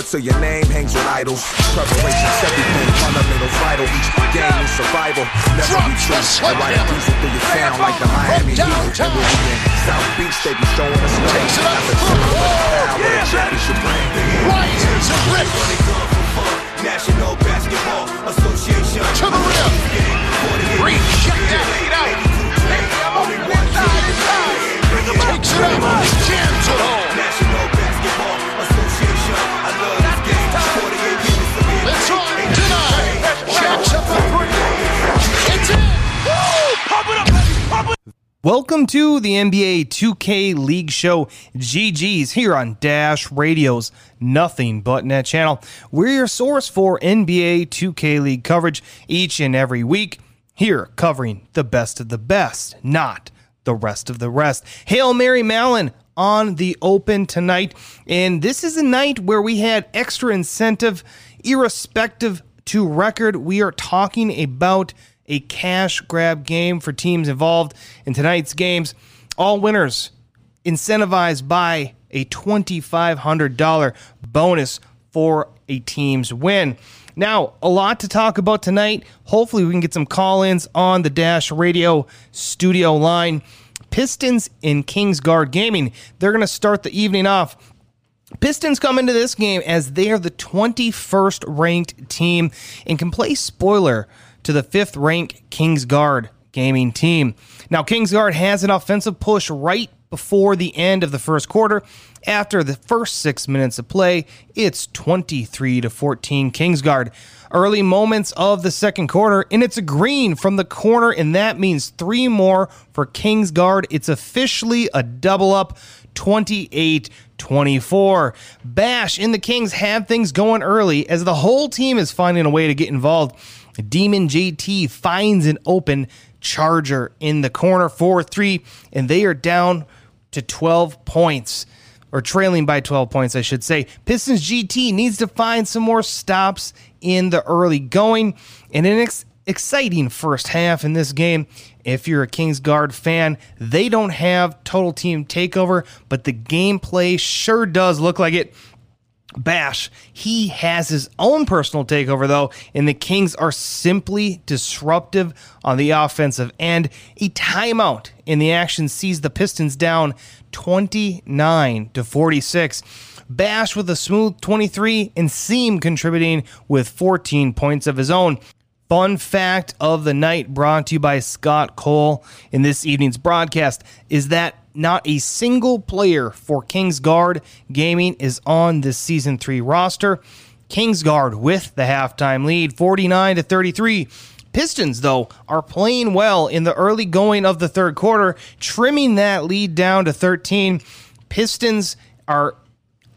one quarter till your name hangs with idols. Preparation's everything, fundamentals vital. Each game is survival. Never be true. I ride a diesel through your town like the Miami Heat. And when we in South Beach, they be showing us love. Power of the championship ring. Right to. National Basketball Association. To the rim. Rejected. Laid out. Takes it up. Jams it home. National Welcome to the NBA 2K League Show GG's here on Dash Radio's Nothing But Net channel. We're your source for NBA 2K League coverage each and every week. Here, covering the best of the best, not the rest of the rest. Hail Mary Mallon on the open tonight. And this is a night where we had extra incentive, irrespective to record. We are talking about a cash grab game for teams involved in tonight's games. All winners incentivized by a $2,500 bonus for a team's win. Now, a lot to talk about tonight. Hopefully, we can get some call ins on the Dash Radio studio line. Pistons in Kingsguard Gaming. They're going to start the evening off Pistons come into this game as they are the 21st ranked team and can play spoiler to the 5th ranked Kingsguard gaming team. Now, Kingsguard has an offensive push right before the end of the first quarter. After the first six minutes of play, it's 23 to 14 Kingsguard. Early moments of the second quarter, and it's a green from the corner, and that means three more for Kingsguard. It's officially a double up 28 24. Bash and the Kings have things going early as the whole team is finding a way to get involved. Demon JT finds an open charger in the corner 4 3, and they are down to 12 points. Or trailing by 12 points, I should say. Pistons GT needs to find some more stops in the early going. And an ex- exciting first half in this game. If you're a Kingsguard fan, they don't have total team takeover, but the gameplay sure does look like it. Bash, he has his own personal takeover though, and the Kings are simply disruptive on the offensive end. A timeout in the action sees the Pistons down 29 to 46. Bash with a smooth 23 and Seam contributing with 14 points of his own. Fun fact of the night brought to you by Scott Cole in this evening's broadcast is that not a single player for Kingsguard Gaming is on this season 3 roster. Kingsguard with the halftime lead 49 to 33. Pistons, though, are playing well in the early going of the third quarter, trimming that lead down to 13. Pistons are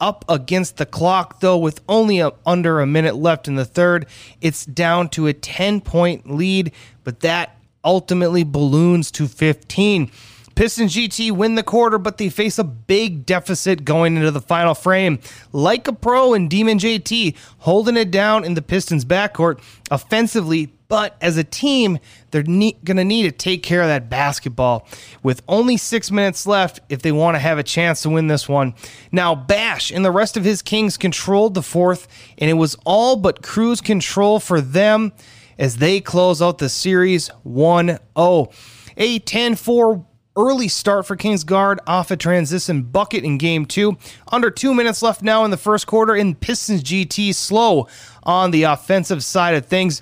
up against the clock, though, with only a, under a minute left in the third. It's down to a 10 point lead, but that ultimately balloons to 15. Pistons GT win the quarter, but they face a big deficit going into the final frame. Like a pro and Demon JT holding it down in the Pistons backcourt offensively, but as a team, they're ne- going to need to take care of that basketball with only six minutes left if they want to have a chance to win this one. Now, Bash and the rest of his Kings controlled the fourth, and it was all but cruise control for them as they close out the series 1 0. A 10 4 early start for Kings guard off a transition bucket in game two. Under two minutes left now in the first quarter, and Pistons GT slow on the offensive side of things.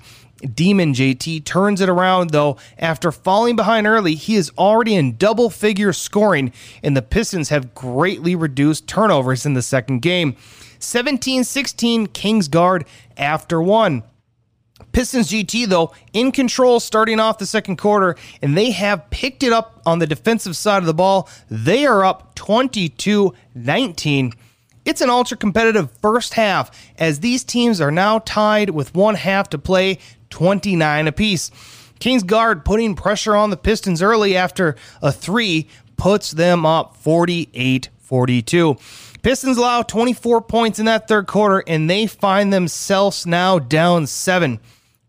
Demon JT turns it around though. After falling behind early, he is already in double figure scoring, and the Pistons have greatly reduced turnovers in the second game. 17 16 Kingsguard after one. Pistons GT, though, in control starting off the second quarter, and they have picked it up on the defensive side of the ball. They are up 22 19. It's an ultra competitive first half as these teams are now tied with one half to play, 29 apiece. Kingsguard putting pressure on the Pistons early after a three puts them up 48 42. Pistons allow 24 points in that third quarter, and they find themselves now down seven.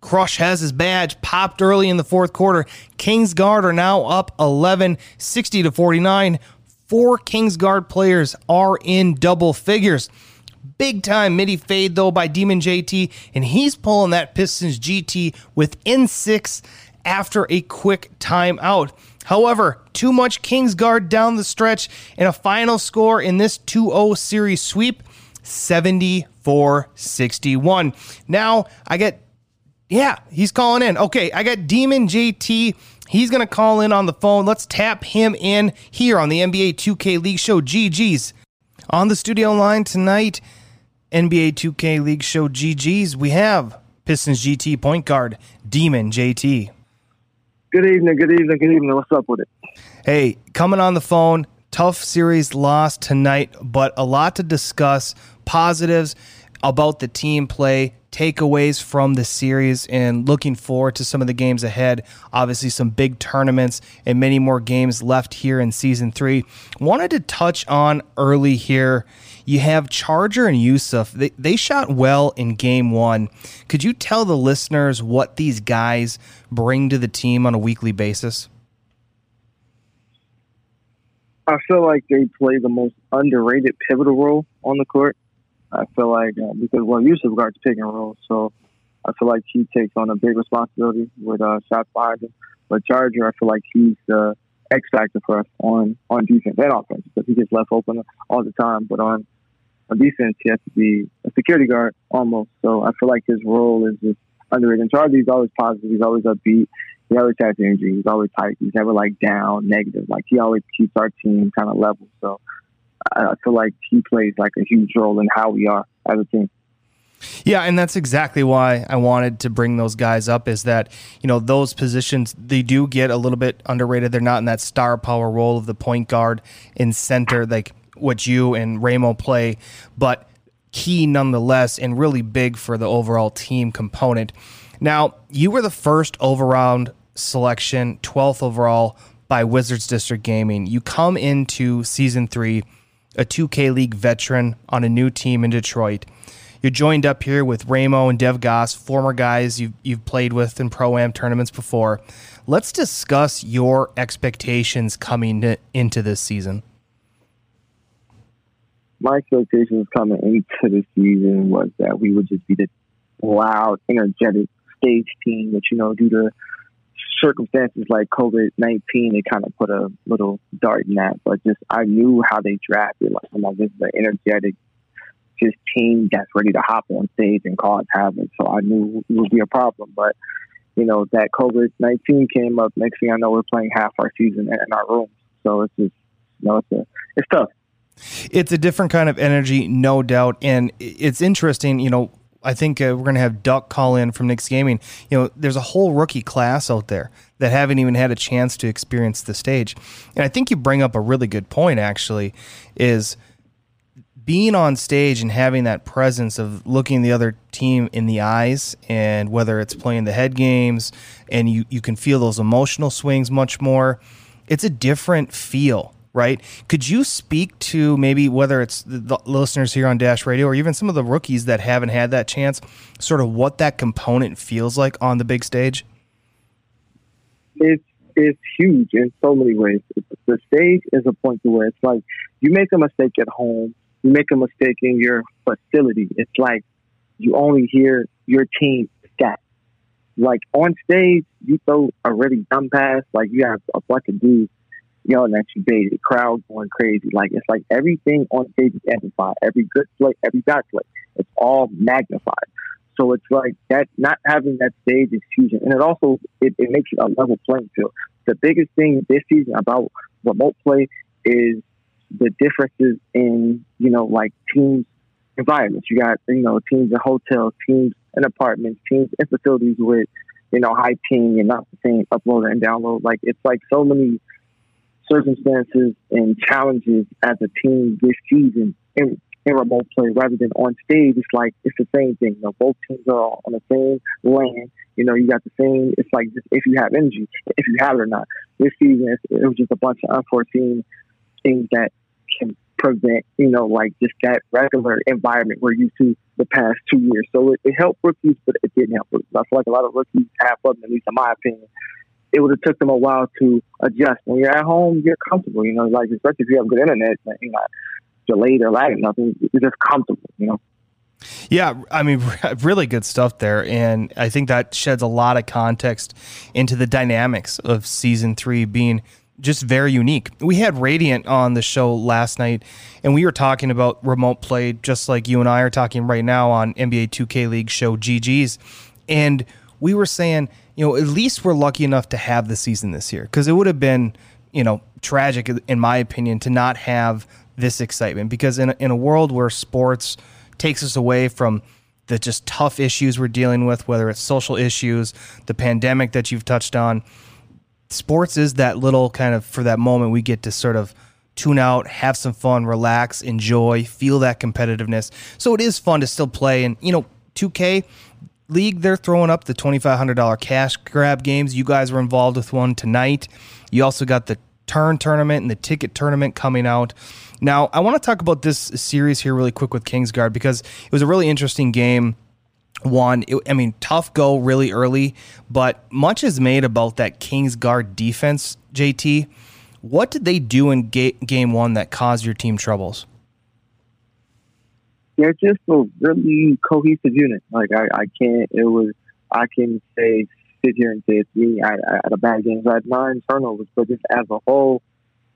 Crush has his badge popped early in the fourth quarter. Kingsguard are now up 11, 60 to 49. four Kingsguard players are in double figures. Big time midi fade though by Demon JT, and he's pulling that Pistons GT within six after a quick timeout. However, too much Kings guard down the stretch, and a final score in this 2 0 series sweep 74 61. Now I get, yeah, he's calling in. Okay, I got Demon JT. He's going to call in on the phone. Let's tap him in here on the NBA 2K League Show GG's. On the studio line tonight, NBA 2K League Show GG's, we have Pistons GT point guard, Demon JT. Good evening, good evening, good evening. What's up with it? Hey, coming on the phone, tough series loss tonight, but a lot to discuss. Positives about the team play, takeaways from the series, and looking forward to some of the games ahead. Obviously, some big tournaments and many more games left here in season three. Wanted to touch on early here. You have Charger and Yusuf. They, they shot well in game one. Could you tell the listeners what these guys bring to the team on a weekly basis? I feel like they play the most underrated pivotal role on the court. I feel like uh, because well, Yusuf guards pick and roll, so I feel like he takes on a big responsibility with uh, shots. But Charger, I feel like he's the X factor for us on on defense and offense because he gets left open all the time. But on on defense, he has to be a security guard almost. So I feel like his role is just underrated. And Charlie's always positive. He's always upbeat. He always has energy. He's always tight. He's never like down, negative. Like he always keeps our team kind of level. So Uh, I feel like he plays like a huge role in how we are as a team. Yeah, and that's exactly why I wanted to bring those guys up is that, you know, those positions they do get a little bit underrated. They're not in that star power role of the point guard in center like what you and Ramo play, but key nonetheless and really big for the overall team component. Now, you were the first overround selection, 12th overall by Wizards District Gaming. You come into season three, a 2K League veteran on a new team in Detroit. You're joined up here with Ramo and Dev Goss, former guys you've, you've played with in Pro Am tournaments before. Let's discuss your expectations coming to, into this season my expectations coming into the season was that we would just be the loud, energetic stage team, that, you know, due to circumstances like COVID 19, it kind of put a little dart in that. But just, I knew how they drafted. Like, I'm like, this is an energetic, just team that's ready to hop on stage and cause havoc. So I knew it would be a problem. But, you know, that COVID 19 came up. Next thing I know, we're playing half our season in our rooms. So it's just, you know, it's, a, it's tough. It's a different kind of energy, no doubt. And it's interesting, you know, I think uh, we're going to have Duck call in from Knicks Gaming. You know, there's a whole rookie class out there that haven't even had a chance to experience the stage. And I think you bring up a really good point, actually, is being on stage and having that presence of looking the other team in the eyes and whether it's playing the head games and you, you can feel those emotional swings much more. It's a different feel right? Could you speak to maybe whether it's the listeners here on Dash Radio or even some of the rookies that haven't had that chance, sort of what that component feels like on the big stage? It's it's huge in so many ways. The stage is a point to where it's like you make a mistake at home, you make a mistake in your facility. It's like you only hear your team stat. Like on stage, you throw a really dumb pass, like you have a bunch of dudes yelling at you, baby, the crowd going crazy. Like it's like everything on stage is amplified. Every good play, every bad play, it's all magnified. So it's like that. Not having that stage is huge, and it also it, it makes it a level playing field. The biggest thing this season about remote play is the differences in you know like teams environments. You got you know teams in hotels, teams in apartments, teams in facilities with you know high ping and not the same upload and download. Like it's like so many circumstances and challenges as a team this season in, in remote play rather than on stage. It's like it's the same thing. You know, both teams are on the same land. You know, you got the same. It's like just if you have energy, if you have it or not. This season, it was just a bunch of unforeseen things that can prevent, you know, like just that regular environment we're used to the past two years. So it, it helped rookies, but it didn't help rookies. I feel like a lot of rookies have fun, at least in my opinion, it would have took them a while to adjust. When you're at home, you're comfortable. You know, like especially if you have good internet, you're not delayed or lagging nothing. You're just comfortable. You know. Yeah, I mean, really good stuff there. And I think that sheds a lot of context into the dynamics of season three being just very unique. We had Radiant on the show last night, and we were talking about remote play, just like you and I are talking right now on NBA 2K League show GG's. And we were saying, you know, at least we're lucky enough to have the season this year because it would have been, you know, tragic, in my opinion, to not have this excitement. Because in a, in a world where sports takes us away from the just tough issues we're dealing with, whether it's social issues, the pandemic that you've touched on, sports is that little kind of for that moment we get to sort of tune out, have some fun, relax, enjoy, feel that competitiveness. So it is fun to still play. And, you know, 2K League, they're throwing up the $2,500 cash grab games. You guys were involved with one tonight. You also got the turn tournament and the ticket tournament coming out. Now, I want to talk about this series here really quick with Kingsguard because it was a really interesting game one, it, I mean, tough go really early, but much is made about that Kingsguard defense, JT. What did they do in ga- game one that caused your team troubles? They're just a really cohesive unit. Like, I, I can't, it was, I can say, sit here and say it's me. I, I had a bad game. I had nine turnovers, but just as a whole,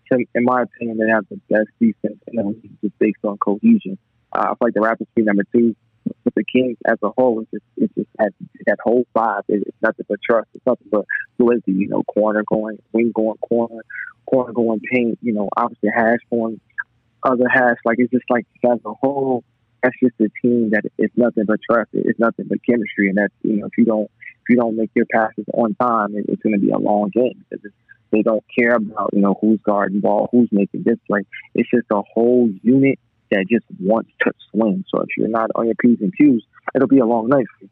in my opinion, they have the best defense in the league just based on cohesion. Uh, I feel like the Raptors be number two but the Kings as a whole, it's just it's just that that whole five. It's nothing but trust. It's nothing but fluidity. You know, corner going, wing going, corner, corner going, paint. You know, obviously hash going, other hash. Like it's just like as a whole, that's just a team that it's nothing but trust. It's nothing but chemistry, and that's you know if you don't if you don't make your passes on time, it, it's going to be a long game because they don't care about you know who's guarding ball, who's making this play. It's just a whole unit that just wants to swing. So if you're not on your P's and Q's, it'll be a long night for you.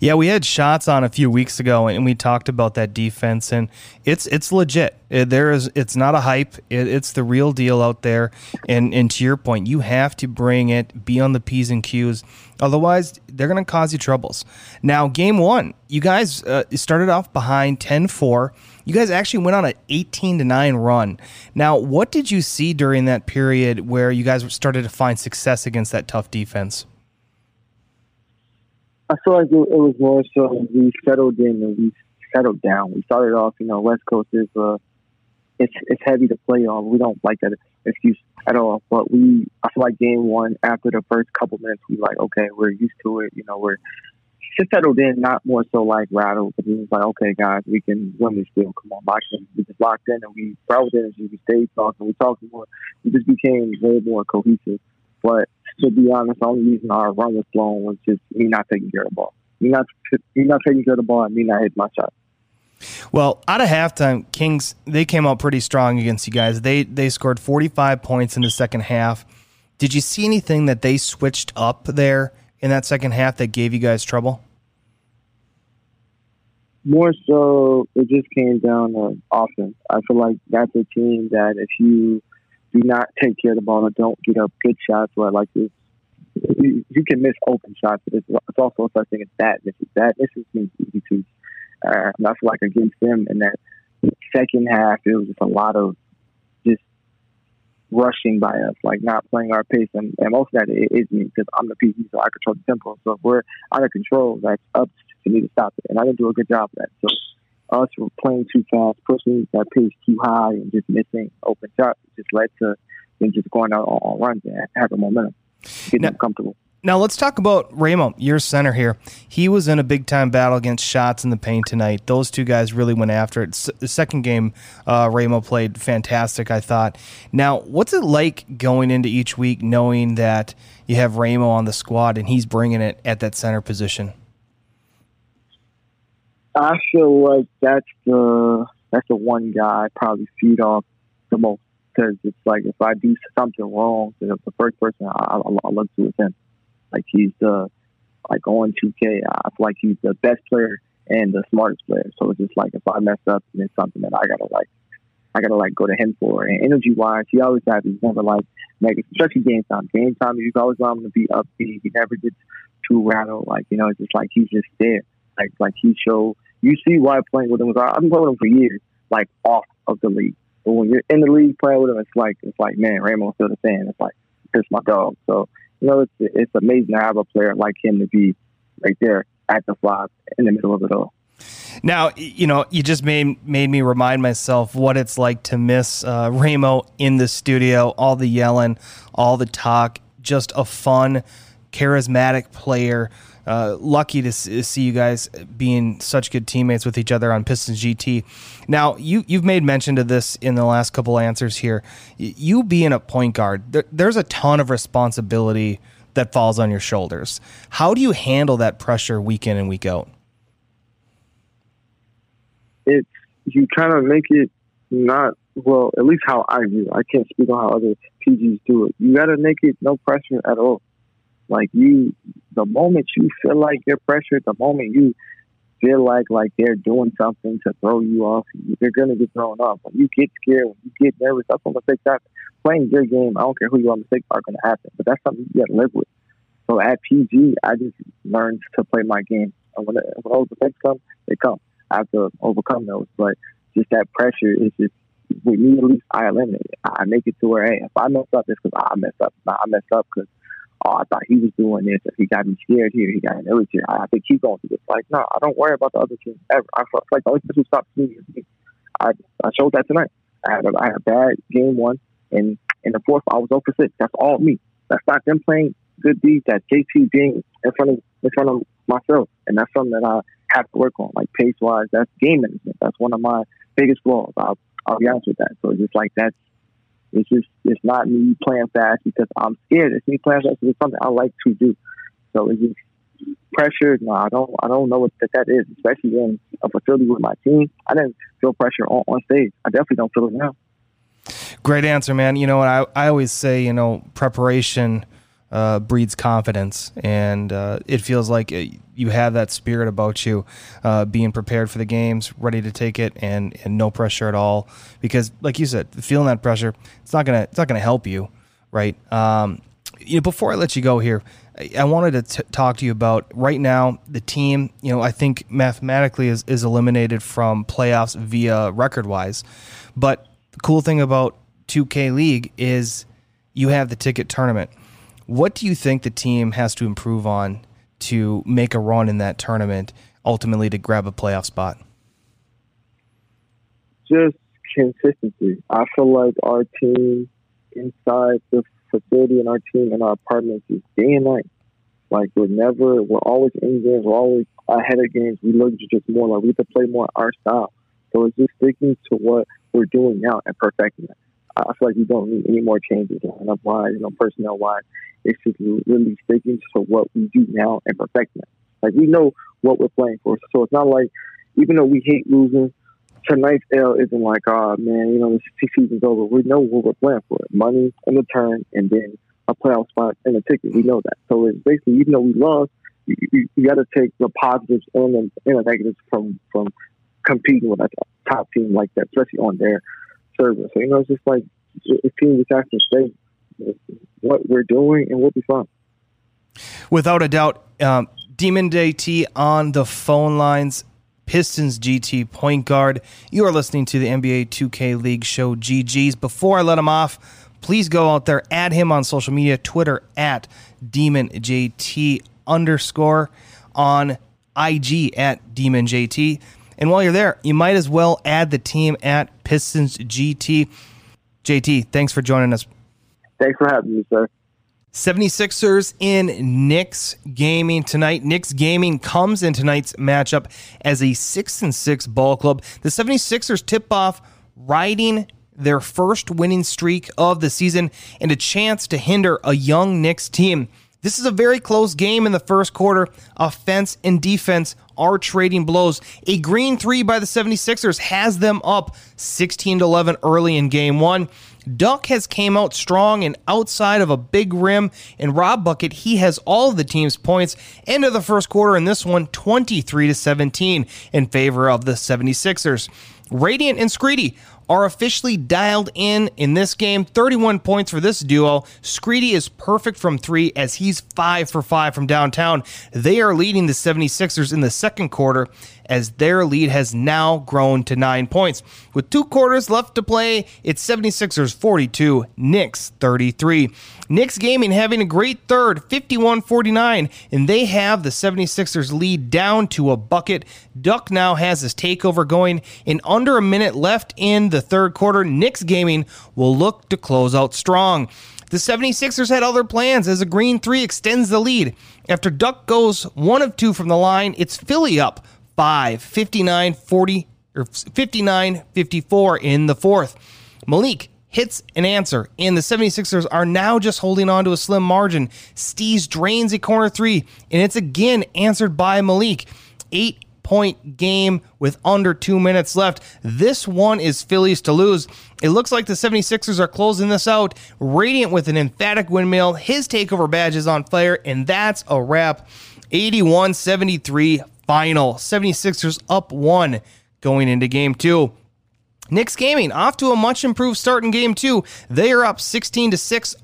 Yeah, we had shots on a few weeks ago, and we talked about that defense, and it's it's legit. It, there is, it's not a hype. It, it's the real deal out there. And and to your point, you have to bring it, be on the p's and q's. Otherwise, they're going to cause you troubles. Now, game one, you guys uh, started off behind 10-4. You guys actually went on an 18 to 9 run. Now, what did you see during that period where you guys started to find success against that tough defense? I feel like it, it was more so we settled in and we settled down. We started off, you know, West Coast is uh, it's it's heavy to play on. We don't like that excuse at all. But we, I feel like game one, after the first couple minutes, we like, okay, we're used to it. You know, we're just settled in, not more so like rattled, but it was like, okay, guys, we can win this deal. Come on, watch them. We just locked in and we brought energy. We stayed talking. We talked more. We just became way more cohesive. But to be honest, the only reason our run was blown was just me not taking care of the ball. Me not, me not taking care of the ball and me not hitting my shot. Well, out of halftime, Kings they came out pretty strong against you guys. They they scored 45 points in the second half. Did you see anything that they switched up there in that second half that gave you guys trouble? More so, it just came down to offense. I feel like that's a team that if you do not take care of the ball and don't get up good shots, where like this, you, you can miss open shots, but it's, it's also such thing as bad misses. Bad misses means easy to. Uh, and I feel like against them in that second half, it was just a lot of just rushing by us, like not playing our pace. And, and most of that is me because I'm the PG, so I control the tempo. So if we're out of control, that's up to me to stop it. And I didn't do a good job of that. So us playing too fast, pushing that pace too high, and just missing open shots just led to them just going out on, runs and having momentum, getting now, comfortable. Now let's talk about Ramo, your center here. He was in a big time battle against shots in the paint tonight. Those two guys really went after it. the second game, uh, Ramo played fantastic, I thought. Now, what's it like going into each week knowing that you have Ramo on the squad and he's bringing it at that center position? I feel like that's the that's the one guy I probably feed off the most because it's like if I do something wrong, the first person I, I, I look to is him. Like he's the like on 2K. I feel like he's the best player and the smartest player. So it's just like if I mess up, and it's something that I gotta like, I gotta like go to him for. And energy wise, he always has. He's never like negative, especially game time. Game time, he's always want to be upbeat. He never gets too rattled. Like you know, it's just like he's just there. Like like he show you see why playing with him. I've been playing with him for years, like off of the league. But when you're in the league playing with him, it's like it's like man, Raymond's still the same. It's like it's my dog. So you know, it's it's amazing to have a player like him to be right there at the five in the middle of it all. Now, you know, you just made made me remind myself what it's like to miss uh, Ramo in the studio, all the yelling, all the talk, just a fun, charismatic player. Uh, lucky to see you guys being such good teammates with each other on Pistons GT. Now, you you've made mention to this in the last couple answers here. You being a point guard, there, there's a ton of responsibility that falls on your shoulders. How do you handle that pressure week in and week out? it's you kind of make it not well. At least how I do. I can't speak on how other PGs do it. You got to make it no pressure at all. Like you, the moment you feel like you're pressured, the moment you feel like like they're doing something to throw you off, you're gonna get thrown off. When you get scared, when you get nervous, that's when mistakes happen. Playing your game, I don't care who you are, mistakes are gonna happen. But that's something you gotta live with. So at PG, I just learned to play my game. And when, when those mistakes come, they come. I have to overcome those. But just that pressure is just with me at least I eliminate it. I make it to where hey, if I mess up, it's because I messed up. I messed up because oh, I thought he was doing this. If he got me scared here, he got me nervous here. I think he's going to this. Like, no, I don't worry about the other team ever. I feel like the only person who stops me is me. I I showed that tonight. I had a, I had a bad game one, and in the fourth I was over six. That's all me. That's not them playing good deeds. That's JT being in front of in front of myself, and that's something that I have to work on, like pace wise. That's game management. That's one of my biggest flaws. I'll, I'll be honest with that. So just like that's it's just it's not me playing fast because I'm scared. It's me playing fast because it's something I like to do. So it's just pressure. No, I don't. I don't know what that, that is, especially in a facility with my team. I didn't feel pressure on, on stage. I definitely don't feel it now. Great answer, man. You know what I I always say. You know, preparation uh, breeds confidence, and uh, it feels like you have that spirit about you, uh, being prepared for the games, ready to take it, and and no pressure at all. Because, like you said, feeling that pressure, it's not gonna it's not gonna help you, right? Um, you know, before I let you go here, I wanted to t- talk to you about right now the team. You know, I think mathematically is is eliminated from playoffs via record wise, but the cool thing about 2K League is you have the ticket tournament what do you think the team has to improve on to make a run in that tournament, ultimately to grab a playoff spot? Just consistency. I feel like our team inside the facility and our team in our apartments is day and night. Like we're never, we're always in games, we're always ahead of games. We look just more like we have to play more our style. So it's just sticking to what we're doing now and perfecting it. I feel like we don't need any more changes lineup wise, you know, personnel wise. It's just really sticking to what we do now and perfecting it. Like we know what we're playing for, so it's not like even though we hate losing, tonight's L isn't like, oh man, you know, the season's over. We know what we're playing for: money in the turn, and then a playoff spot and a ticket. We know that. So it's basically, even though we lost, you, you, you got to take the positives and the, and the negatives from from competing with a top team like that, especially on their service. You know, it's just like a team just has to stay what we're doing, and we'll be fine. Without a doubt, um, Demon JT on the phone lines. Pistons GT point guard. You are listening to the NBA 2K League show GG's. Before I let him off, please go out there, add him on social media, Twitter at DemonJT underscore, on IG at DemonJT. And while you're there, you might as well add the team at Pistons GT. JT, thanks for joining us. Thanks for having me, sir. 76ers in Knicks Gaming tonight. Knicks Gaming comes in tonight's matchup as a 6 and 6 ball club. The 76ers tip off riding their first winning streak of the season and a chance to hinder a young Knicks team. This is a very close game in the first quarter. Offense and defense are trading blows. A green three by the 76ers has them up 16 to 11 early in game one. Duck has came out strong and outside of a big rim, and Rob Bucket he has all of the team's points. End of the first quarter in this one, 23 to 17 in favor of the 76ers. Radiant and Screedy are officially dialed in in this game. 31 points for this duo. Screedy is perfect from three as he's five for five from downtown. They are leading the 76ers in the second quarter as their lead has now grown to nine points. With two quarters left to play, it's 76ers 42, Knicks 33. Knicks Gaming having a great third, 51 49, and they have the 76ers lead down to a bucket. Duck now has his takeover going. In under a minute left in the third quarter, Knicks Gaming will look to close out strong. The 76ers had other plans as a green three extends the lead. After Duck goes one of two from the line, it's Philly up 5, 59 40 or 59 54 in the fourth. Malik hits an answer, and the 76ers are now just holding on to a slim margin. Steez drains a corner three, and it's again answered by Malik. Eight point game with under two minutes left. This one is Phillies to lose. It looks like the 76ers are closing this out. Radiant with an emphatic windmill. His takeover badge is on fire, and that's a wrap. 81 73 final. 76ers up one going into game two. Knicks Gaming off to a much improved start in game two. They are up 16 to 6.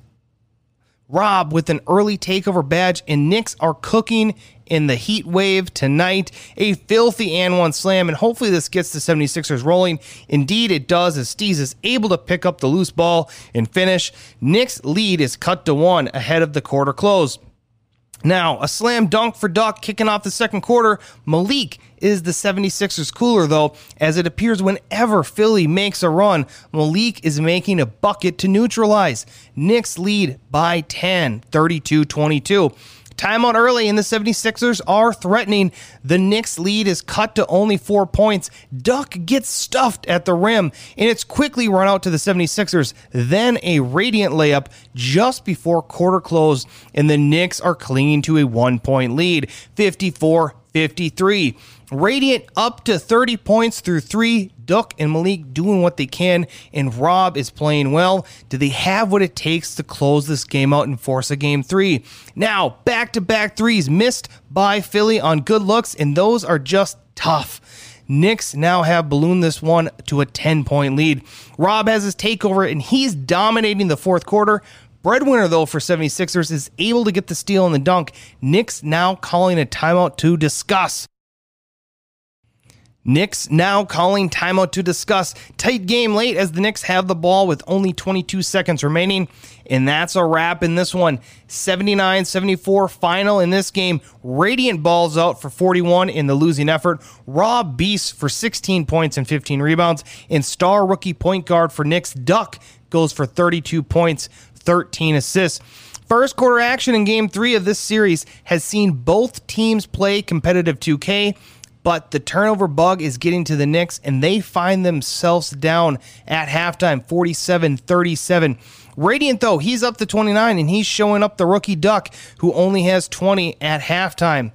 Rob with an early takeover badge, and Knicks are cooking in the heat wave tonight. A filthy and one slam, and hopefully this gets the 76ers rolling. Indeed, it does as Steez is able to pick up the loose ball and finish. Knicks' lead is cut to one ahead of the quarter close. Now, a slam dunk for Duck kicking off the second quarter. Malik is the 76ers cooler, though, as it appears whenever Philly makes a run, Malik is making a bucket to neutralize. Knicks lead by 10, 32 22. Timeout early, and the 76ers are threatening. The Knicks lead is cut to only four points. Duck gets stuffed at the rim, and it's quickly run out to the 76ers. Then a radiant layup just before quarter close, and the Knicks are clinging to a one point lead 54 53. Radiant up to 30 points through three. Duck and Malik doing what they can, and Rob is playing well. Do they have what it takes to close this game out and force a game three? Now, back to back threes missed by Philly on good looks, and those are just tough. Knicks now have ballooned this one to a 10 point lead. Rob has his takeover, and he's dominating the fourth quarter. Breadwinner, though, for 76ers is able to get the steal and the dunk. Knicks now calling a timeout to discuss. Knicks now calling timeout to discuss. Tight game late as the Knicks have the ball with only 22 seconds remaining. And that's a wrap in this one. 79 74 final in this game. Radiant balls out for 41 in the losing effort. Rob Beast for 16 points and 15 rebounds. And star rookie point guard for Knicks, Duck, goes for 32 points, 13 assists. First quarter action in game three of this series has seen both teams play competitive 2K but the turnover bug is getting to the Knicks, and they find themselves down at halftime 47 37. Radiant, though, he's up to 29, and he's showing up the rookie Duck, who only has 20 at halftime.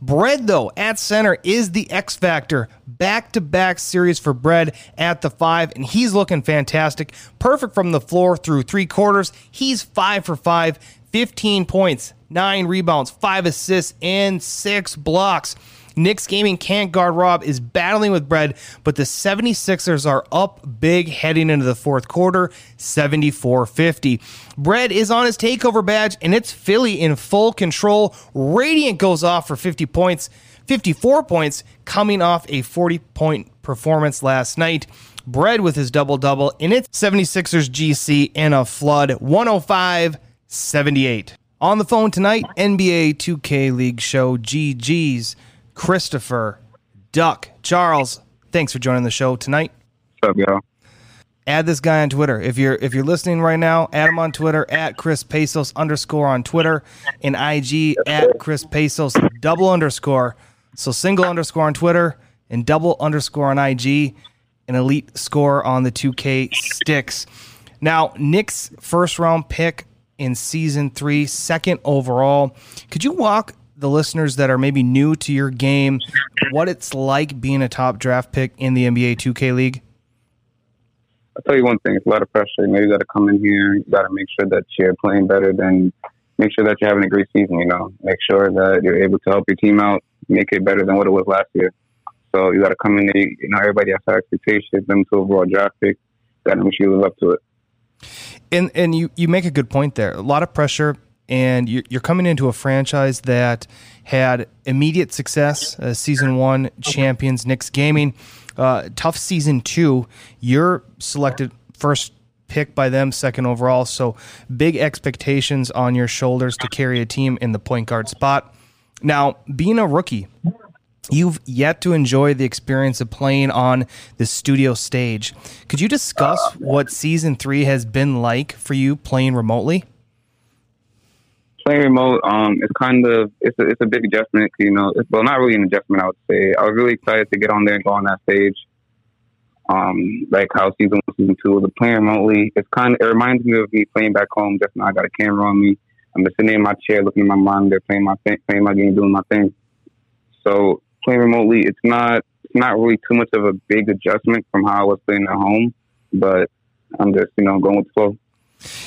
Bread, though, at center is the X Factor. Back to back series for Bread at the five, and he's looking fantastic. Perfect from the floor through three quarters. He's five for five, 15 points, nine rebounds, five assists, and six blocks. Knicks Gaming can't guard Rob is battling with Bread, but the 76ers are up big heading into the fourth quarter, 74 50. Bread is on his takeover badge, and it's Philly in full control. Radiant goes off for 50 points, 54 points, coming off a 40 point performance last night. Bread with his double double in its 76ers GC in a flood, 105 78. On the phone tonight, NBA 2K League show GG's Christopher, Duck, Charles. Thanks for joining the show tonight. What's up, y'all? Add this guy on Twitter. If you're if you're listening right now, add him on Twitter at Chris Pesos underscore on Twitter and IG at Chris Pesos double underscore. So single underscore on Twitter and double underscore on IG. An elite score on the 2K sticks. Now, Knicks' first round pick in season three, second overall. Could you walk the listeners that are maybe new to your game what it's like being a top draft pick in the NBA 2K League? I'll tell you one thing: it's a lot of pressure. You know, you got to come in here. You got to make sure that you're playing better than make sure that you're having a great season. You know, make sure that you're able to help your team out, make it better than what it was last year. So you got to come in. There, you know, everybody has high expectations. Them two overall draft picks. got to make sure you live up to it. And and you you make a good point there. A lot of pressure, and you're, you're coming into a franchise that had immediate success. Uh, season one champions, Knicks Gaming. Uh, tough season two. You're selected first pick by them, second overall. So big expectations on your shoulders to carry a team in the point guard spot. Now, being a rookie, You've yet to enjoy the experience of playing on the studio stage. Could you discuss what season three has been like for you playing remotely? Playing remote, um, it's kind of it's a, it's a big adjustment. You know, it's, well, not really an adjustment. I would say I was really excited to get on there and go on that stage. Um, like how season one, season two, the playing remotely, it's kind of it reminds me of me playing back home. Just now, I got a camera on me. I'm just sitting in my chair, looking at my monitor, playing my thing, playing my game, doing my thing. So playing remotely, it's not it's not really too much of a big adjustment from how I was playing at home, but I'm just you know going with the flow.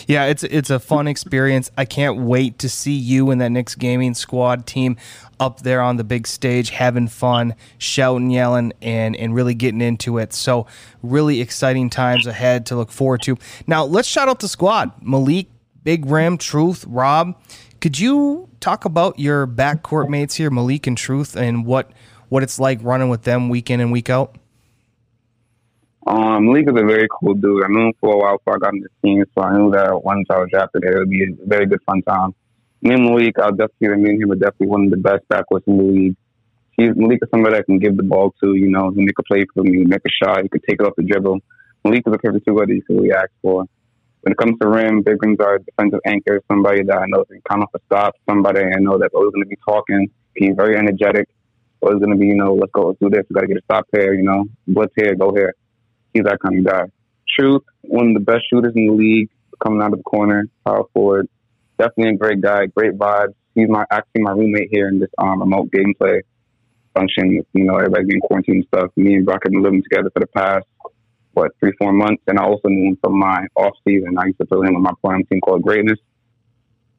Yeah, it's it's a fun experience. I can't wait to see you and that Knicks gaming squad team up there on the big stage, having fun, shouting, yelling, and and really getting into it. So really exciting times ahead to look forward to. Now let's shout out the squad: Malik, Big Rim, Truth, Rob. Could you talk about your backcourt mates here, Malik and Truth, and what what it's like running with them week in and week out? Um, Malik is a very cool dude. I knew him for a while before I got into the team, so I knew that once I was drafted, it would be a very good fun time. Me and Malik, I'll definitely, me and him are definitely one of the best backwards in the league. He's, Malik is somebody I can give the ball to, you know, he make a play for me, make a shot, he could take it off the dribble. Malik is a perfect two that you can really ask for. When it comes to rim, big rims are defensive anchors, somebody that I know can count off a stop, somebody I know that's always going to be talking. He's very energetic. Always going to be, you know, let's go, let's do this. We got to get a stop here, you know, blitz here, go here. He's that kind of guy. Truth, one of the best shooters in the league, coming out of the corner, power forward. Definitely a great guy, great vibes. He's my actually my roommate here in this um, remote gameplay function. You know, everybody being quarantined and stuff. Me and Brock have been living together for the past what three four months, and I also knew him from my off season. I used to play him on my prime team called Greatness.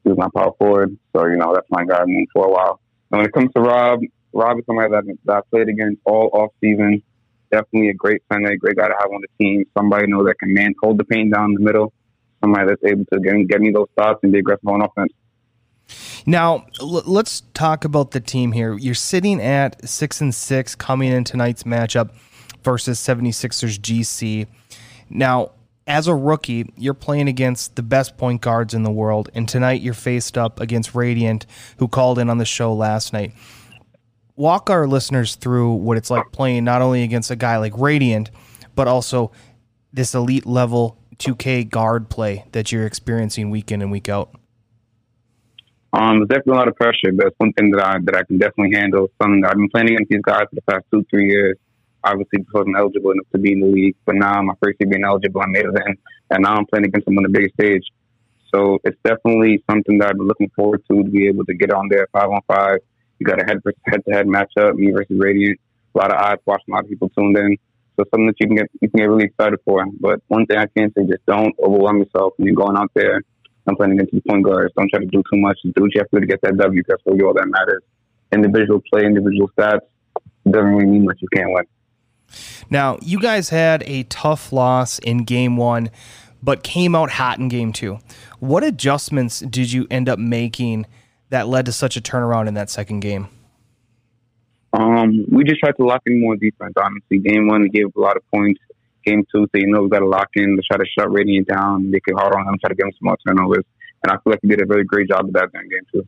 He was my power forward, so you know that's my guy. I knew for a while. And when it comes to Rob, Rob is somebody that, that I played against all off season definitely a great center, a great guy to have on the team. Somebody know that can man hold the paint down the middle. Somebody that's able to get, get me those stops and be aggressive on offense. Now l- let's talk about the team here. You're sitting at six and six coming in tonight's matchup versus 76ers GC. Now, as a rookie, you're playing against the best point guards in the world, and tonight you're faced up against Radiant, who called in on the show last night walk our listeners through what it's like playing not only against a guy like Radiant, but also this elite level 2K guard play that you're experiencing week in and week out? Um, there's definitely a lot of pressure, but it's one thing that I that I can definitely handle. Something I've been playing against these guys for the past two, three years. Obviously, because I'm eligible enough to be in the league, but now my first year being eligible, I made it in, and now I'm playing against them on the biggest stage. So it's definitely something that I've been looking forward to to be able to get on there five on five you got a head head to head matchup, me versus Radiant. A lot of eyes watching, a lot of people tuned in. So something that you can get you can get really excited for. But one thing I can say, just don't overwhelm yourself when you're going out there and playing against the point guards. Don't try to do too much. Do what you have to do to get that W. That's really all that matters. Individual play, individual stats doesn't really mean much. You can't win. Now, you guys had a tough loss in game one, but came out hot in game two. What adjustments did you end up making that led to such a turnaround in that second game? Um, we just tried to lock in more defense. Honestly, game one we gave a lot of points. Game two, so you know we got to lock in to try to shut Radiant down, They it hard on them, try to get them some more turnovers. And I feel like we did a very great job of that during game two.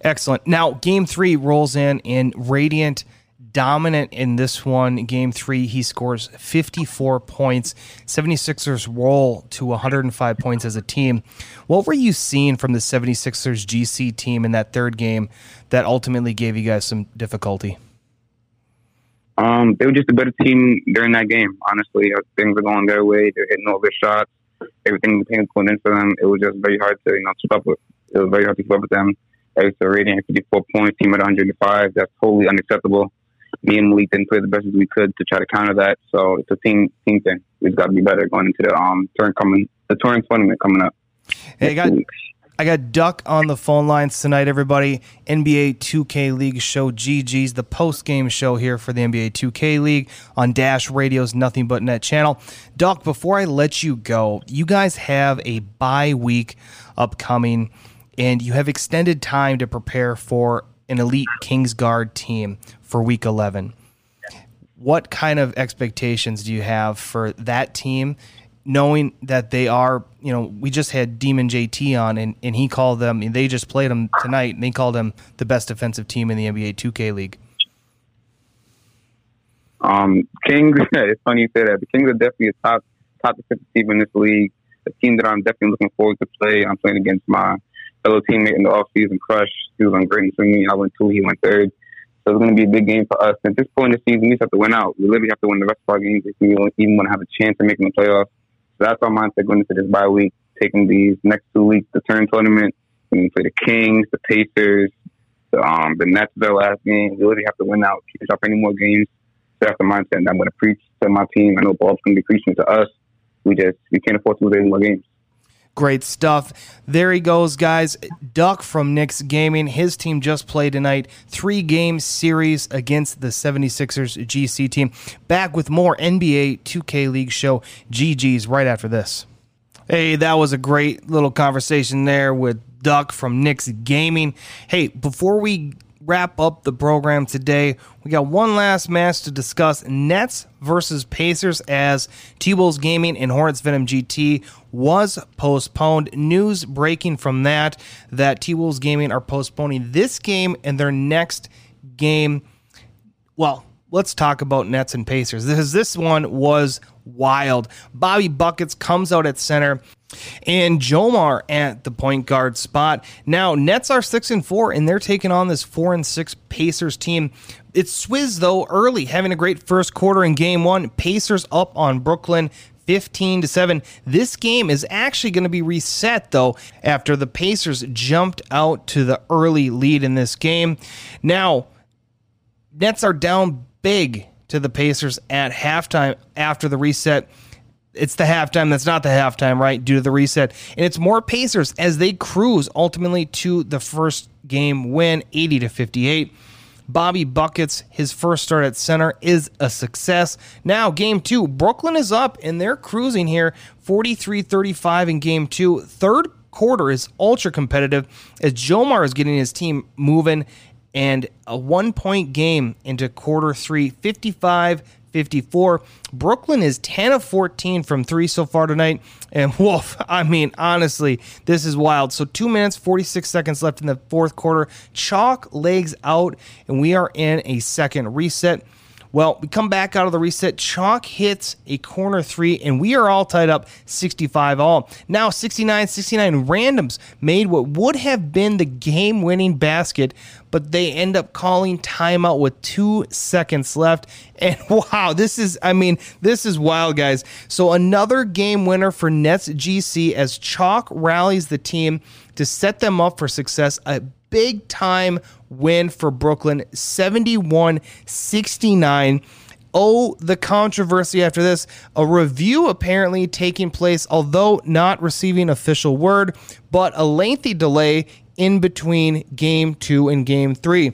Excellent. Now, game three rolls in, and Radiant dominant in this one. Game three, he scores 54 points. 76ers roll to 105 points as a team. What were you seeing from the 76ers GC team in that third game that ultimately gave you guys some difficulty? Um, they were just a better team during that game. Honestly, uh, things were going their way. They're hitting all their shots. Everything was going in for them. It was just very hard to you know keep up with. It was very hard to keep up with them. They were rating 54 points, team at 105. That's totally unacceptable me and Malik didn't play the best as we could to try to counter that. So it's a team team thing. We've got to be better going into the um turn coming the touring tournament coming up. Hey, I got I got Duck on the phone lines tonight, everybody. NBA 2K League show GG's, the post game show here for the NBA 2K League on Dash Radio's Nothing But Net channel. Duck, before I let you go, you guys have a bye week upcoming, and you have extended time to prepare for an elite Kingsguard team for week 11. What kind of expectations do you have for that team? knowing that they are, you know, we just had Demon JT on, and, and he called them. They just played them tonight, and they called them the best defensive team in the NBA 2K League. Um, Kings. It's funny you say that. The Kings are definitely a top top defensive team in this league. A team that I'm definitely looking forward to play. I'm playing against my fellow teammate in the offseason, Crush. He was on great for me. I went two. He went third. So it's going to be a big game for us. At this point in the season, we just have to win out. We literally have to win the rest of our games if we even want to have a chance of making the playoffs. So that's our mindset going into this bye week, taking these next two weeks, the turn tournament, we play the Kings, the Pacers, the, um, the Nets their last game. We really have to win out, us up any more games. So that's the mindset and I'm going to preach to my team. I know Bob's going to be preaching to us. We just, we can't afford to lose any more games. Great stuff. There he goes, guys. Duck from Knicks Gaming. His team just played tonight. Three game series against the 76ers GC team. Back with more NBA 2K League show GG's right after this. Hey, that was a great little conversation there with Duck from Knicks Gaming. Hey, before we wrap up the program today, we got one last match to discuss Nets versus Pacers as T Wolves Gaming and Hornets Venom GT was postponed. News breaking from that that T Wolves Gaming are postponing this game and their next game. Well, let's talk about Nets and Pacers because this one was wild. Bobby Buckets comes out at center and Jomar at the point guard spot. Now Nets are six and four, and they're taking on this four and six Pacers team. It's Swizz though early, having a great first quarter in game one. Pacers up on Brooklyn. 15 to 7. This game is actually going to be reset though after the Pacers jumped out to the early lead in this game. Now, Nets are down big to the Pacers at halftime after the reset it's the halftime that's not the halftime, right? Due to the reset. And it's more Pacers as they cruise ultimately to the first game win, 80 to 58. Bobby Buckets, his first start at center, is a success. Now, game two, Brooklyn is up and they're cruising here 43 35 in game two. Third quarter is ultra competitive as Jomar is getting his team moving and a one point game into quarter three, 55 54. Brooklyn is 10 of 14 from three so far tonight. And Wolf, I mean, honestly, this is wild. So, two minutes, 46 seconds left in the fourth quarter. Chalk legs out, and we are in a second reset. Well, we come back out of the reset. Chalk hits a corner three, and we are all tied up 65 all. Now 69 69 randoms made what would have been the game winning basket, but they end up calling timeout with two seconds left. And wow, this is, I mean, this is wild, guys. So another game winner for Nets GC as Chalk rallies the team to set them up for success. A big time win for Brooklyn, 71 69. Oh, the controversy after this. A review apparently taking place, although not receiving official word, but a lengthy delay in between game two and game three.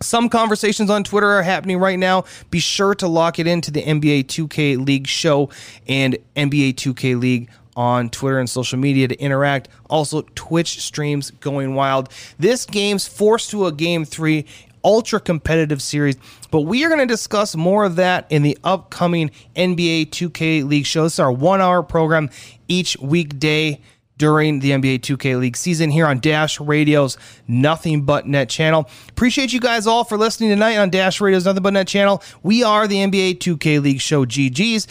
Some conversations on Twitter are happening right now. Be sure to lock it into the NBA 2K League show and NBA 2K League on Twitter and social media to interact. Also, Twitch streams going wild. This game's forced to a game three, ultra competitive series, but we are going to discuss more of that in the upcoming NBA 2K League show. This is our one hour program each weekday during the NBA 2K League season here on Dash Radio's Nothing But Net channel. Appreciate you guys all for listening tonight on Dash Radio's Nothing But Net channel. We are the NBA 2K League show GG's.